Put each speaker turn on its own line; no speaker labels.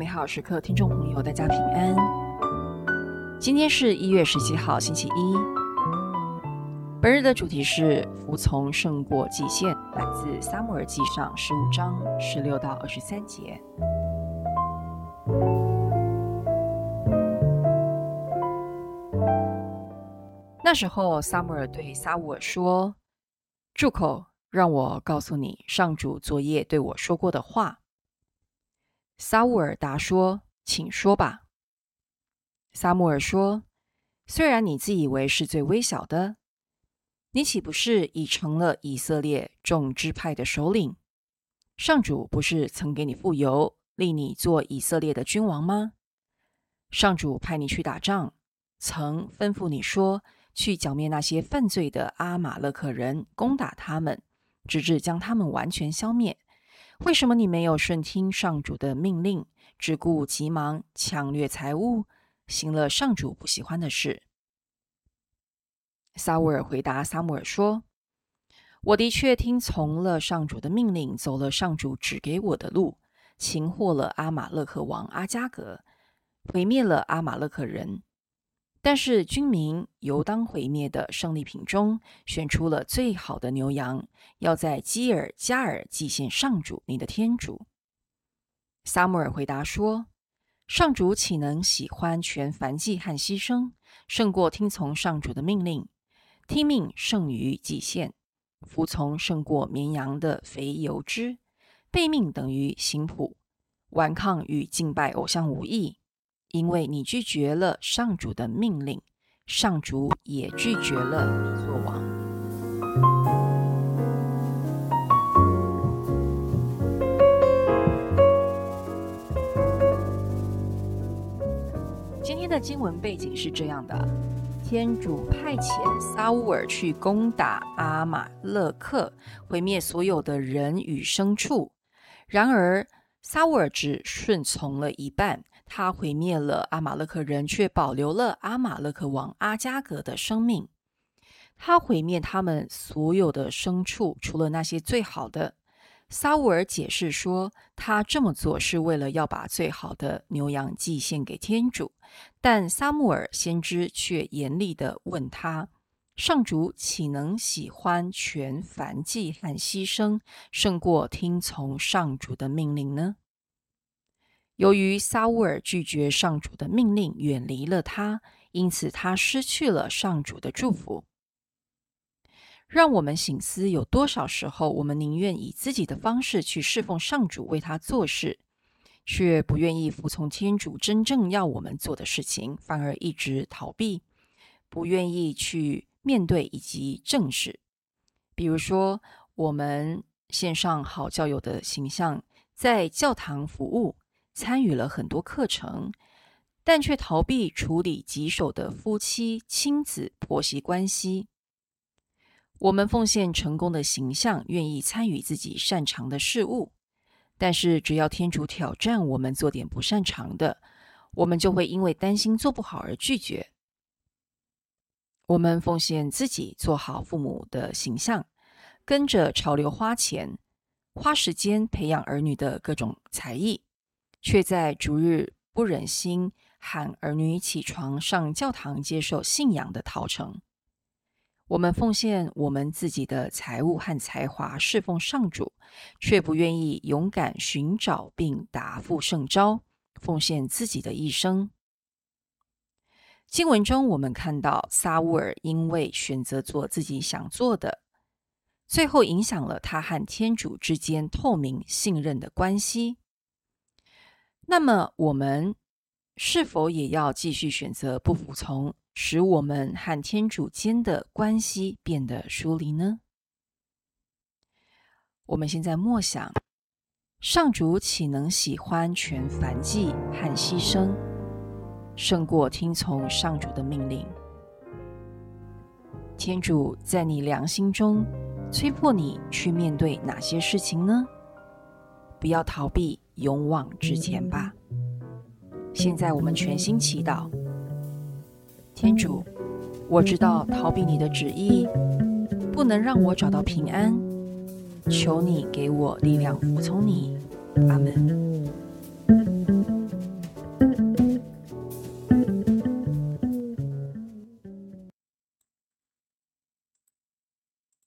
美好时刻听众朋友，大家平安。今天是一月十七号，星期一。本日的主题是服从胜过极限，来自《撒母耳记上》十五章十六到二十三节。那时候，撒母耳对撒乌尔说：“住口！让我告诉你，上主昨夜对我说过的话。”撒乌尔答说：“请说吧。”撒母耳说：“虽然你自以为是最微小的，你岂不是已成了以色列众支派的首领？上主不是曾给你富油，立你做以色列的君王吗？上主派你去打仗，曾吩咐你说，去剿灭那些犯罪的阿玛勒克人，攻打他们，直至将他们完全消灭。”为什么你没有顺听上主的命令，只顾急忙抢掠财物，行了上主不喜欢的事？撒乌尔回答撒母耳说：“我的确听从了上主的命令，走了上主指给我的路，擒获了阿马勒克王阿加格，毁灭了阿马勒克人。”但是军民由当毁灭的胜利品中选出了最好的牛羊，要在基尔加尔祭献上主你的天主。撒母耳回答说：“上主岂能喜欢全燔祭和牺牲，胜过听从上主的命令？听命胜于祭献，服从胜过绵羊的肥油脂，背命等于行卜，顽抗与敬拜偶像无异。”因为你拒绝了上主的命令，上主也拒绝了你做王。今天的经文背景是这样的：天主派遣撒乌尔去攻打阿玛勒克，毁灭所有的人与牲畜。然而，撒乌尔只顺从了一半。他毁灭了阿玛勒克人，却保留了阿玛勒克王阿加格的生命。他毁灭他们所有的牲畜，除了那些最好的。撒乌尔解释说，他这么做是为了要把最好的牛羊祭献给天主。但撒穆尔先知却严厉地问他：上主岂能喜欢全燔祭和牺牲，胜过听从上主的命令呢？由于撒乌尔拒绝上主的命令，远离了他，因此他失去了上主的祝福。让我们醒思：有多少时候，我们宁愿以自己的方式去侍奉上主，为他做事，却不愿意服从天主真正要我们做的事情，反而一直逃避，不愿意去面对以及正视。比如说，我们献上好教友的形象，在教堂服务。参与了很多课程，但却逃避处理棘手的夫妻、亲子、婆媳关系。我们奉献成功的形象，愿意参与自己擅长的事物，但是只要天主挑战我们做点不擅长的，我们就会因为担心做不好而拒绝。我们奉献自己做好父母的形象，跟着潮流花钱、花时间培养儿女的各种才艺。却在逐日不忍心喊儿女起床上教堂接受信仰的陶成。我们奉献我们自己的财物和才华侍奉上主，却不愿意勇敢寻找并答复圣招，奉献自己的一生。经文中我们看到撒乌尔因为选择做自己想做的，最后影响了他和天主之间透明信任的关系。那么，我们是否也要继续选择不服从，使我们和天主间的关系变得疏离呢？我们现在默想：上主岂能喜欢全燔祭和牺牲，胜过听从上主的命令？天主在你良心中催迫你去面对哪些事情呢？不要逃避。勇往直前吧！现在我们全心祈祷，天主，我知道逃避你的旨意不能让我找到平安，求你给我力量服从你。阿门。